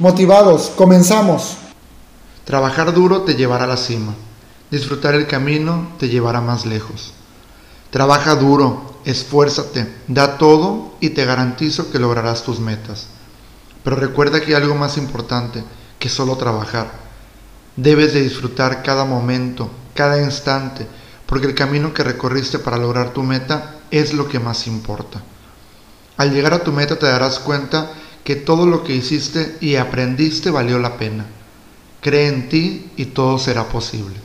Motivados, comenzamos. Trabajar duro te llevará a la cima. Disfrutar el camino te llevará más lejos. Trabaja duro, esfuérzate, da todo y te garantizo que lograrás tus metas. Pero recuerda que hay algo más importante que solo trabajar. Debes de disfrutar cada momento, cada instante, porque el camino que recorriste para lograr tu meta es lo que más importa. Al llegar a tu meta te darás cuenta que todo lo que hiciste y aprendiste valió la pena. Cree en ti y todo será posible.